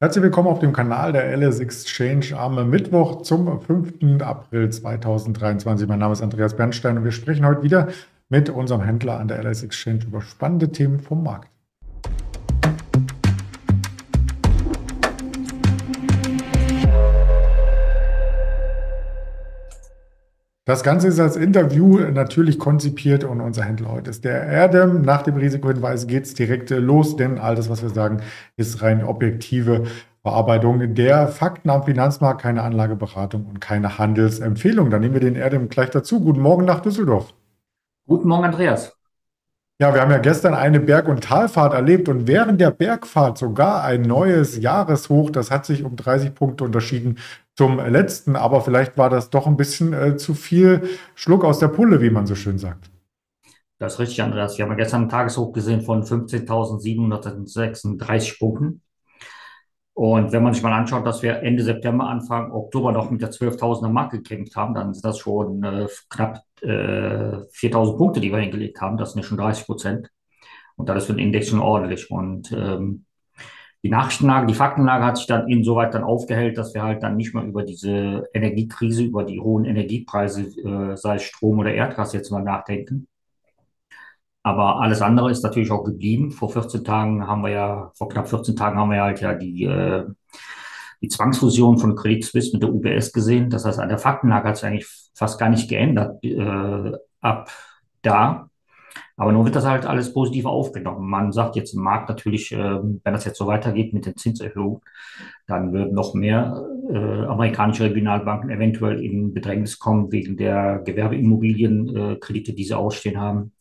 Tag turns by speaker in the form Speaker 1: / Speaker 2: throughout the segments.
Speaker 1: Herzlich willkommen auf dem Kanal der LS Exchange am Mittwoch zum 5. April 2023. Mein Name ist Andreas Bernstein und wir sprechen heute wieder mit unserem Händler an der LS Exchange über spannende Themen vom Markt. Das Ganze ist als Interview natürlich konzipiert und unser Händler heute ist der Erdem. Nach dem Risikohinweis geht es direkt los, denn alles, was wir sagen, ist rein objektive Bearbeitung der Fakten am Finanzmarkt, keine Anlageberatung und keine Handelsempfehlung. Dann nehmen wir den Erdem gleich dazu. Guten Morgen nach Düsseldorf.
Speaker 2: Guten Morgen, Andreas.
Speaker 1: Ja, wir haben ja gestern eine Berg- und Talfahrt erlebt und während der Bergfahrt sogar ein neues Jahreshoch. Das hat sich um 30 Punkte unterschieden zum letzten, aber vielleicht war das doch ein bisschen äh, zu viel Schluck aus der Pulle, wie man so schön sagt.
Speaker 2: Das ist richtig, Andreas. Wir haben ja gestern ein Tageshoch gesehen von 15.736 Punkten. Und wenn man sich mal anschaut, dass wir Ende September, Anfang Oktober noch mit der 12.000er Marke gekämpft haben, dann sind das schon äh, knapp äh, 4.000 Punkte, die wir hingelegt haben. Das sind ja schon 30 Prozent. Und das ist für den Index schon ordentlich. Und ähm, die Nachrichtenlage, die Faktenlage hat sich dann insoweit dann aufgehellt, dass wir halt dann nicht mehr über diese Energiekrise, über die hohen Energiepreise, äh, sei es Strom oder Erdgas jetzt mal nachdenken. Aber alles andere ist natürlich auch geblieben. Vor 14 Tagen haben wir ja, vor knapp 14 Tagen haben wir halt ja die, äh, die Zwangsfusion von Credit Suisse mit der UBS gesehen. Das heißt, an der Faktenlage hat sich eigentlich fast gar nicht geändert äh, ab da. Aber nun wird das halt alles positiv aufgenommen. Man sagt jetzt im Markt natürlich, äh, wenn das jetzt so weitergeht mit den Zinserhöhungen, dann würden noch mehr äh, amerikanische Regionalbanken eventuell in Bedrängnis kommen wegen der Gewerbeimmobilienkredite, äh, die sie ausstehen haben.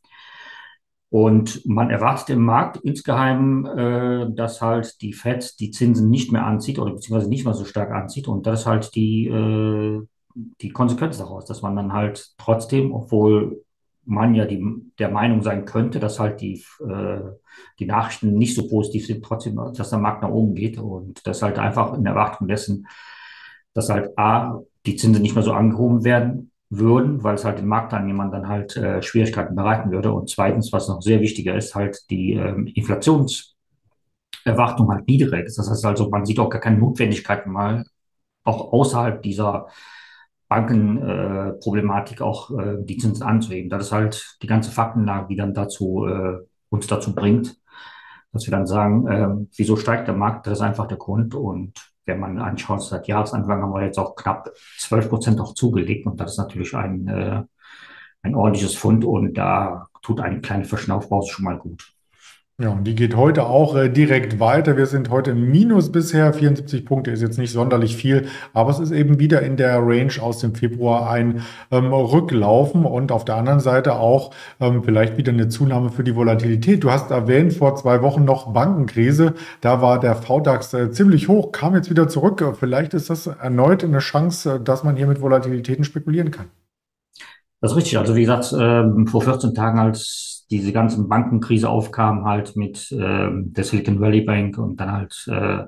Speaker 2: Und man erwartet im Markt insgeheim, äh, dass halt die Fed die Zinsen nicht mehr anzieht oder beziehungsweise nicht mehr so stark anzieht. Und das ist halt die, äh, die Konsequenz daraus, dass man dann halt trotzdem, obwohl man ja die, der Meinung sein könnte, dass halt die, äh, die Nachrichten nicht so positiv sind, trotzdem, dass der Markt nach oben geht. Und das halt einfach in Erwartung dessen, dass halt A, die Zinsen nicht mehr so angehoben werden würden, weil es halt den Marktteilnehmern dann halt äh, Schwierigkeiten bereiten würde. Und zweitens, was noch sehr wichtiger ist, halt die ähm, Inflationserwartung halt niedrig ist. Das heißt also, man sieht auch gar keine Notwendigkeit mal, auch außerhalb dieser Bankenproblematik äh, auch äh, die Zinsen anzuheben. Das ist halt die ganze Faktenlage, die dann dazu äh, uns dazu bringt, dass wir dann sagen, äh, wieso steigt der Markt? Das ist einfach der Grund. Und wenn man anschaut, seit Jahresanfang haben wir jetzt auch knapp 12 Prozent auch zugelegt. Und das ist natürlich ein, äh, ein ordentliches Fund. Und da tut eine kleine Verschnaufpause schon mal gut.
Speaker 1: Ja, und die geht heute auch äh, direkt weiter. Wir sind heute im Minus bisher. 74 Punkte ist jetzt nicht sonderlich viel, aber es ist eben wieder in der Range aus dem Februar ein ähm, Rücklaufen und auf der anderen Seite auch ähm, vielleicht wieder eine Zunahme für die Volatilität. Du hast erwähnt, vor zwei Wochen noch Bankenkrise. Da war der VDAX äh, ziemlich hoch, kam jetzt wieder zurück. Vielleicht ist das erneut eine Chance, äh, dass man hier mit Volatilitäten spekulieren kann.
Speaker 2: Das ist richtig. Also wie gesagt, äh, vor 14 Tagen als diese ganzen Bankenkrise aufkam, halt mit äh, der Silicon Valley Bank und dann halt, äh,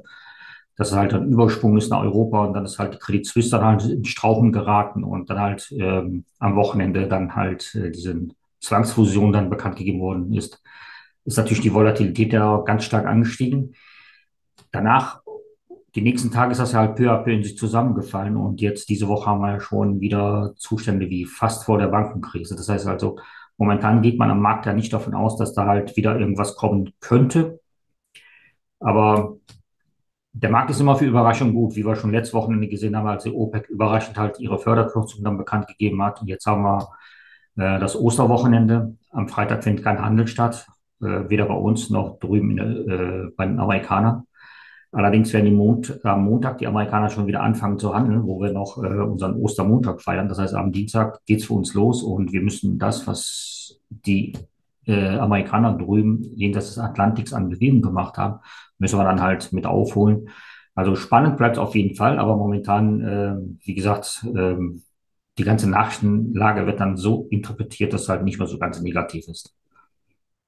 Speaker 2: dass halt ein Übersprung ist nach Europa und dann ist halt die Credit Suisse dann halt in Strauchen geraten und dann halt ähm, am Wochenende dann halt äh, diese Zwangsfusion dann bekannt gegeben worden ist, ist natürlich die Volatilität ja ganz stark angestiegen. Danach, die nächsten Tage ist das ja halt peu à peu in sich zusammengefallen und jetzt diese Woche haben wir ja schon wieder Zustände wie fast vor der Bankenkrise. Das heißt also, Momentan geht man am Markt ja nicht davon aus, dass da halt wieder irgendwas kommen könnte. Aber der Markt ist immer für Überraschungen gut, wie wir schon letztes Wochenende gesehen haben, als die OPEC überraschend halt ihre Förderkürzung dann bekannt gegeben hat. Und jetzt haben wir äh, das Osterwochenende. Am Freitag findet kein Handel statt, äh, weder bei uns noch drüben der, äh, bei den Amerikanern. Allerdings werden die Mond, am Montag die Amerikaner schon wieder anfangen zu handeln, wo wir noch äh, unseren Ostermontag feiern. Das heißt, am Dienstag geht es für uns los und wir müssen das, was die äh, Amerikaner drüben jenseits des Atlantiks an Bewegung gemacht haben, müssen wir dann halt mit aufholen. Also spannend bleibt auf jeden Fall, aber momentan, äh, wie gesagt, äh, die ganze Nachrichtenlage wird dann so interpretiert, dass es halt nicht mehr so ganz negativ ist.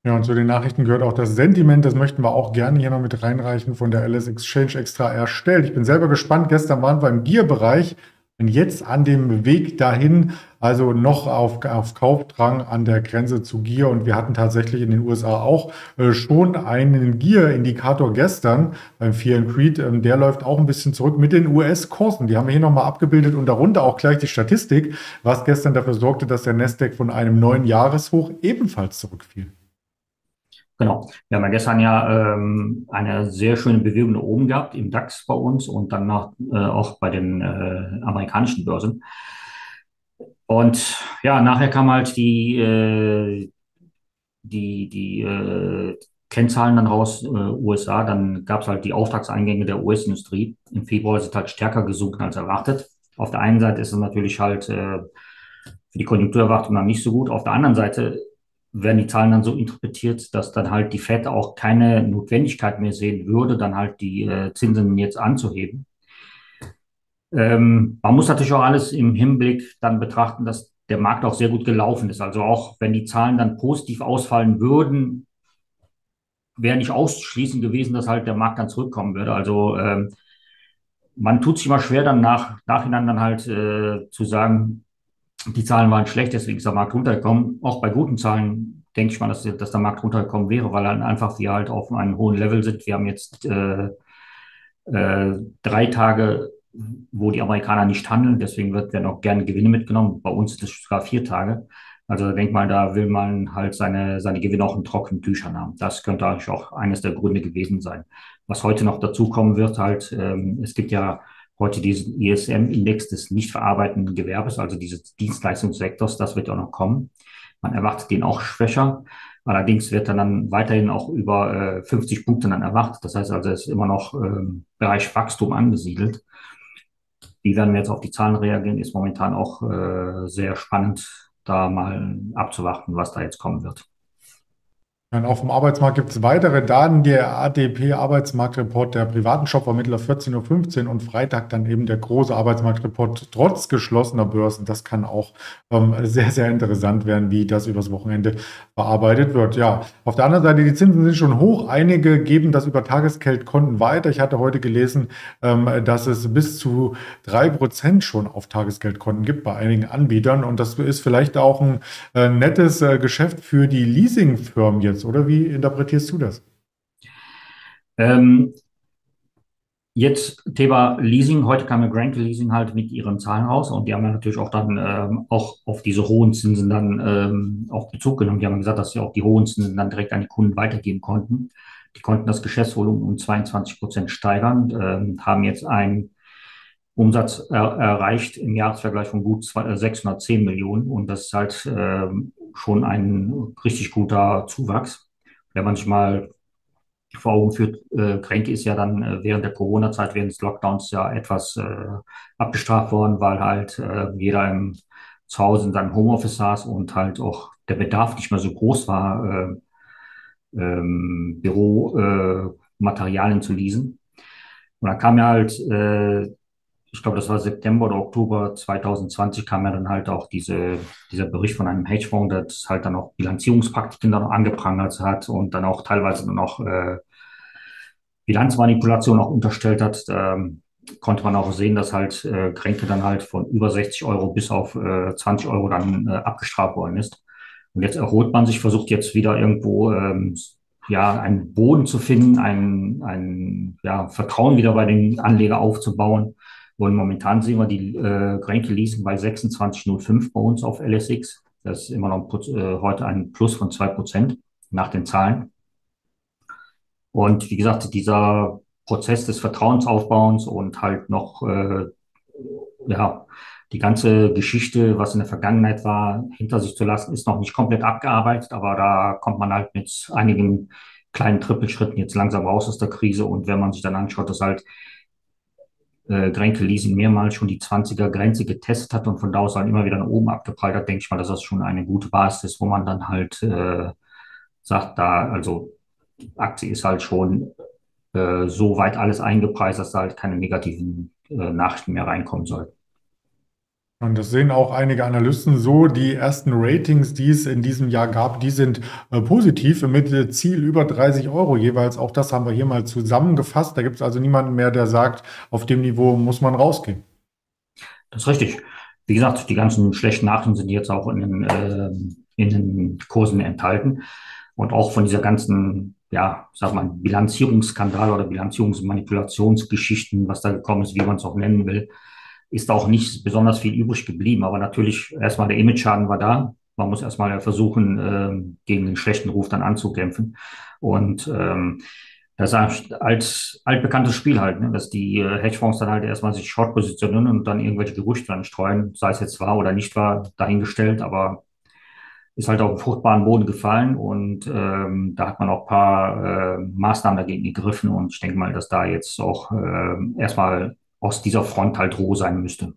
Speaker 1: Ja, und zu den Nachrichten gehört auch das Sentiment. Das möchten wir auch gerne hier noch mit reinreichen von der LS Exchange extra erstellt. Ich bin selber gespannt. Gestern waren wir im Gear-Bereich jetzt an dem Weg dahin, also noch auf, auf Kaufdrang an der Grenze zu Gier. Und wir hatten tatsächlich in den USA auch äh, schon einen Gier-Indikator gestern beim Fear and Creed. Ähm, der läuft auch ein bisschen zurück mit den US-Kursen. Die haben wir hier nochmal abgebildet und darunter auch gleich die Statistik, was gestern dafür sorgte, dass der Nasdaq von einem neuen Jahreshoch ebenfalls zurückfiel.
Speaker 2: Genau. Wir haben ja gestern ja ähm, eine sehr schöne Bewegung nach oben gehabt im DAX bei uns und dann äh, auch bei den äh, amerikanischen Börsen. Und ja, nachher kam halt die, äh, die, die äh, Kennzahlen dann raus, äh, USA, dann gab es halt die Auftragseingänge der US-Industrie. Im Februar sind halt stärker gesunken als erwartet. Auf der einen Seite ist es natürlich halt äh, für die Konjunkturerwartung dann nicht so gut. Auf der anderen Seite werden die Zahlen dann so interpretiert, dass dann halt die Fed auch keine Notwendigkeit mehr sehen würde, dann halt die äh, Zinsen jetzt anzuheben. Ähm, man muss natürlich auch alles im Hinblick dann betrachten, dass der Markt auch sehr gut gelaufen ist. Also auch wenn die Zahlen dann positiv ausfallen würden, wäre nicht auszuschließen gewesen, dass halt der Markt dann zurückkommen würde. Also ähm, man tut sich mal schwer dann nach nachhinein dann halt äh, zu sagen, die Zahlen waren schlecht, deswegen ist der Markt runtergekommen. Auch bei guten Zahlen denke ich mal, dass, dass der Markt runtergekommen wäre, weil dann einfach wir halt auf einem hohen Level sind. Wir haben jetzt äh, äh, drei Tage, wo die Amerikaner nicht handeln, deswegen wird, werden auch gerne Gewinne mitgenommen. Bei uns sind es sogar vier Tage. Also denk mal, da will man halt seine, seine Gewinne auch in trockenen Tüchern haben. Das könnte eigentlich auch eines der Gründe gewesen sein. Was heute noch dazu kommen wird, halt, ähm, es gibt ja heute diesen ISM-Index des nicht verarbeitenden Gewerbes, also dieses Dienstleistungssektors, das wird auch noch kommen. Man erwartet den auch schwächer. Allerdings wird er dann weiterhin auch über äh, 50 Punkte dann erwartet. Das heißt also, es ist immer noch ähm, Bereich Wachstum angesiedelt. Wie werden wir jetzt auf die Zahlen reagieren, ist momentan auch äh, sehr spannend, da mal abzuwarten, was da jetzt kommen wird.
Speaker 1: Dann auf dem Arbeitsmarkt gibt es weitere Daten. Der ADP-Arbeitsmarktreport der privaten Shopvermittler 14.15 Uhr und Freitag dann eben der große Arbeitsmarktreport trotz geschlossener Börsen. Das kann auch ähm, sehr, sehr interessant werden, wie das übers Wochenende bearbeitet wird. Ja, auf der anderen Seite, die Zinsen sind schon hoch. Einige geben das über Tagesgeldkonten weiter. Ich hatte heute gelesen, ähm, dass es bis zu drei Prozent schon auf Tagesgeldkonten gibt bei einigen Anbietern. Und das ist vielleicht auch ein äh, nettes äh, Geschäft für die Leasingfirmen jetzt jetzt, oder wie interpretierst du das?
Speaker 2: Ähm, jetzt Thema Leasing. Heute kam ja Granke Leasing halt mit ihren Zahlen raus und die haben ja natürlich auch dann ähm, auch auf diese hohen Zinsen dann ähm, auch Bezug genommen. Die haben gesagt, dass sie auch die hohen Zinsen dann direkt an die Kunden weitergeben konnten. Die konnten das Geschäftsvolumen um 22 Prozent steigern, ähm, haben jetzt einen Umsatz er erreicht im Jahresvergleich von gut 610 Millionen und das ist halt äh, schon ein richtig guter Zuwachs. Wenn man sich mal vor Augen führt, äh, Kränke ist ja dann äh, während der Corona-Zeit, während des Lockdowns ja etwas äh, abgestraft worden, weil halt äh, jeder im Zuhause in seinem Homeoffice saß und halt auch der Bedarf nicht mehr so groß war, äh, ähm, Büromaterialien zu leasen. Und da kam ja halt äh, ich glaube, das war September oder Oktober 2020 kam ja dann halt auch diese, dieser Bericht von einem Hedgefonds, das halt dann auch Bilanzierungspraktiken dann angeprangert hat und dann auch teilweise dann auch äh, Bilanzmanipulation auch unterstellt hat. Ähm, konnte man auch sehen, dass halt äh, Kränke dann halt von über 60 Euro bis auf äh, 20 Euro dann äh, abgestraft worden ist. Und jetzt erholt man sich, versucht jetzt wieder irgendwo ähm, ja, einen Boden zu finden, ein, ein ja, Vertrauen wieder bei den Anleger aufzubauen. Und momentan sehen wir die äh, Grenke Leasing bei 26,05 bei uns auf LSX. Das ist immer noch äh, heute ein Plus von 2% nach den Zahlen. Und wie gesagt, dieser Prozess des Vertrauensaufbauens und halt noch, äh, ja, die ganze Geschichte, was in der Vergangenheit war, hinter sich zu lassen, ist noch nicht komplett abgearbeitet, aber da kommt man halt mit einigen kleinen Trippelschritten jetzt langsam raus aus der Krise. Und wenn man sich dann anschaut, dass halt äh, Grenke Leasing mehrmals schon die 20er Grenze getestet hat und von da aus dann immer wieder nach oben abgeprallt hat, denke ich mal, dass das schon eine gute Basis ist, wo man dann halt äh, sagt, da, also die Aktie ist halt schon äh, so weit alles eingepreist, dass da halt keine negativen äh, Nachrichten mehr reinkommen sollten.
Speaker 1: Und das sehen auch einige Analysten so. Die ersten Ratings, die es in diesem Jahr gab, die sind äh, positiv mit Ziel über 30 Euro jeweils. Auch das haben wir hier mal zusammengefasst. Da gibt es also niemanden mehr, der sagt, auf dem Niveau muss man rausgehen.
Speaker 2: Das ist richtig. Wie gesagt, die ganzen schlechten Nachrichten sind jetzt auch in den, äh, in den Kursen enthalten. Und auch von dieser ganzen, ja, sag mal, Bilanzierungsskandal oder Bilanzierungsmanipulationsgeschichten, was da gekommen ist, wie man es auch nennen will, ist auch nicht besonders viel übrig geblieben. Aber natürlich, erstmal der Image-Schaden war da. Man muss erstmal versuchen, äh, gegen den schlechten Ruf dann anzukämpfen. Und ähm, das ist als altbekanntes Spiel halt, ne? dass die äh, Hedgefonds dann halt erstmal sich short positionieren und dann irgendwelche Gerüchte dann streuen, sei es jetzt wahr oder nicht wahr, dahingestellt, aber ist halt auf den fruchtbaren Boden gefallen und ähm, da hat man auch ein paar äh, Maßnahmen dagegen gegriffen und ich denke mal, dass da jetzt auch äh, erstmal aus dieser Front halt Ruhe sein müsste.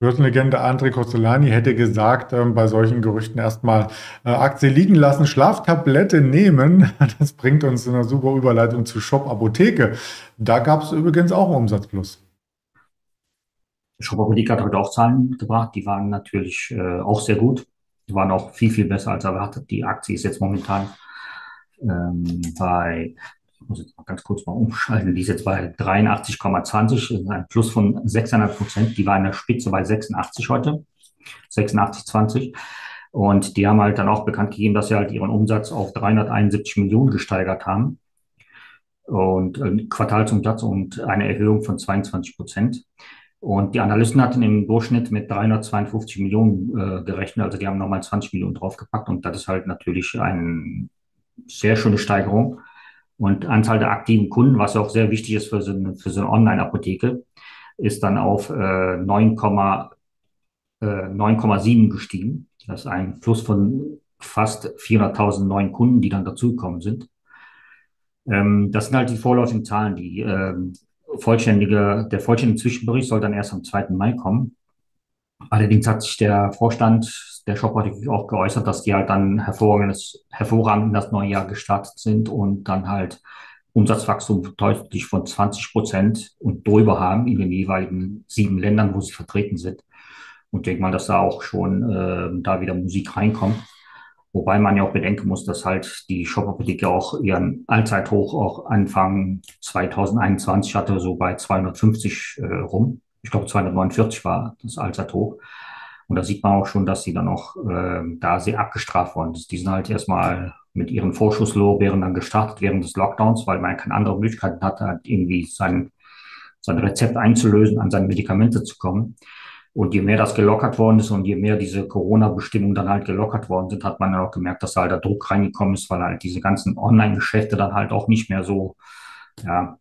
Speaker 1: Börsenlegende André Costolani hätte gesagt, ähm, bei solchen Gerüchten erstmal äh, Aktie liegen lassen, Schlaftablette nehmen. Das bringt uns in einer super Überleitung zu Shop Apotheke. Da gab es übrigens auch einen Umsatzplus.
Speaker 2: Shop Apotheke hat heute auch Zahlen gebracht, die waren natürlich äh, auch sehr gut. Die waren auch viel, viel besser als erwartet. Die Aktie ist jetzt momentan ähm, bei ich muss jetzt mal ganz kurz mal umschalten, die ist jetzt bei 83,20, ein Plus von 600 Prozent. Die war in der Spitze bei 86 heute, 86,20. Und die haben halt dann auch bekannt gegeben, dass sie halt ihren Umsatz auf 371 Millionen gesteigert haben. Und äh, Quartalsumsatz und eine Erhöhung von 22 Prozent. Und die Analysten hatten im Durchschnitt mit 352 Millionen äh, gerechnet, also die haben nochmal 20 Millionen draufgepackt und das ist halt natürlich eine sehr schöne Steigerung und Anzahl der aktiven Kunden, was auch sehr wichtig ist für so eine, für so eine Online-Apotheke, ist dann auf äh, 9,7 äh, gestiegen. Das ist ein Plus von fast 400.000 neuen Kunden, die dann dazugekommen sind. Ähm, das sind halt die vorläufigen Zahlen. Die ähm, vollständige, der vollständige Zwischenbericht soll dann erst am 2. Mai kommen. Allerdings hat sich der Vorstand der Shop auch geäußert, dass die halt dann hervorragend in das neue Jahr gestartet sind und dann halt Umsatzwachstum deutlich von 20 Prozent und drüber haben in den jeweiligen sieben Ländern, wo sie vertreten sind. Und denke mal, dass da auch schon äh, da wieder Musik reinkommt. Wobei man ja auch bedenken muss, dass halt die Shop-Apotheke auch ihren Allzeithoch auch Anfang 2021 hatte, so bei 250 äh, rum ich glaube 249 war das Allzeithoch. Und da sieht man auch schon, dass sie dann auch äh, da sehr abgestraft worden ist. Die sind halt erstmal mit ihren Vorschusslorbeeren dann gestartet während des Lockdowns, weil man keine andere Möglichkeit hatte, halt irgendwie sein, sein Rezept einzulösen, an seine Medikamente zu kommen. Und je mehr das gelockert worden ist und je mehr diese Corona-Bestimmungen dann halt gelockert worden sind, hat man dann auch gemerkt, dass da halt der Druck reingekommen ist, weil halt diese ganzen Online-Geschäfte dann halt auch nicht mehr so, ja,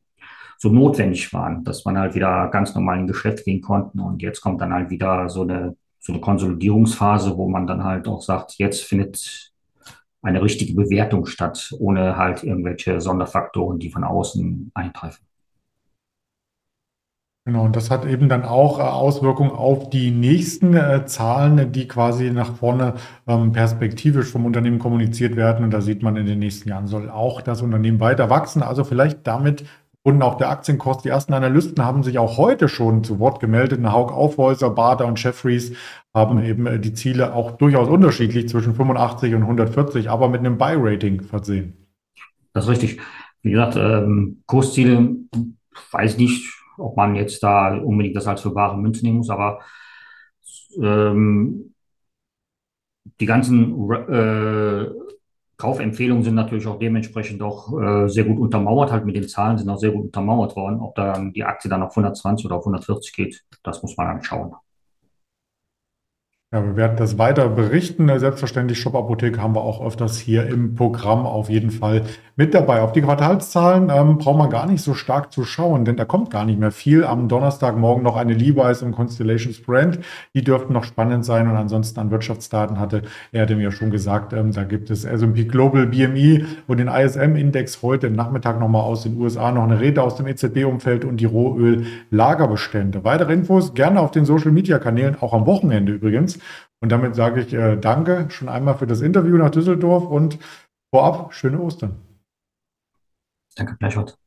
Speaker 2: so notwendig waren, dass man halt wieder ganz normal in Geschäft gehen konnten. Und jetzt kommt dann halt wieder so eine, so eine Konsolidierungsphase, wo man dann halt auch sagt, jetzt findet eine richtige Bewertung statt, ohne halt irgendwelche Sonderfaktoren, die von außen eintreffen.
Speaker 1: Genau, und das hat eben dann auch äh, Auswirkungen auf die nächsten äh, Zahlen, die quasi nach vorne ähm, perspektivisch vom Unternehmen kommuniziert werden. Und da sieht man, in den nächsten Jahren soll auch das Unternehmen weiter wachsen. Also vielleicht damit und auch der Aktienkurs. Die ersten Analysten haben sich auch heute schon zu Wort gemeldet. Haug Aufhäuser, Bader und Jeffries haben eben äh, die Ziele auch durchaus unterschiedlich zwischen 85 und 140, aber mit einem Buy-Rating versehen.
Speaker 2: Das ist richtig. Wie gesagt, ähm, Kursziele, weiß nicht, ob man jetzt da unbedingt das als für wahre Münze nehmen muss, aber ähm, die ganzen äh, Kaufempfehlungen sind natürlich auch dementsprechend auch äh, sehr gut untermauert, halt mit den Zahlen sind auch sehr gut untermauert worden. Ob dann die Aktie dann auf 120 oder auf 140 geht, das muss man dann schauen.
Speaker 1: Ja, wir werden das weiter berichten. Selbstverständlich, Shop Apotheke haben wir auch öfters hier im Programm auf jeden Fall mit dabei. Auf die Quartalszahlen ähm, braucht man gar nicht so stark zu schauen, denn da kommt gar nicht mehr viel. Am Donnerstagmorgen noch eine Levi's im Constellations Brand. Die dürften noch spannend sein. Und ansonsten an Wirtschaftsdaten hatte er dem ja schon gesagt, ähm, da gibt es S&P Global BMI und den ISM-Index heute Nachmittag nochmal aus den USA, noch eine Rede aus dem EZB-Umfeld und die Rohöl-Lagerbestände. Weitere Infos gerne auf den Social-Media-Kanälen, auch am Wochenende übrigens. Und damit sage ich äh, danke schon einmal für das Interview nach Düsseldorf und vorab schöne Ostern.
Speaker 2: Danke, gleichfalls.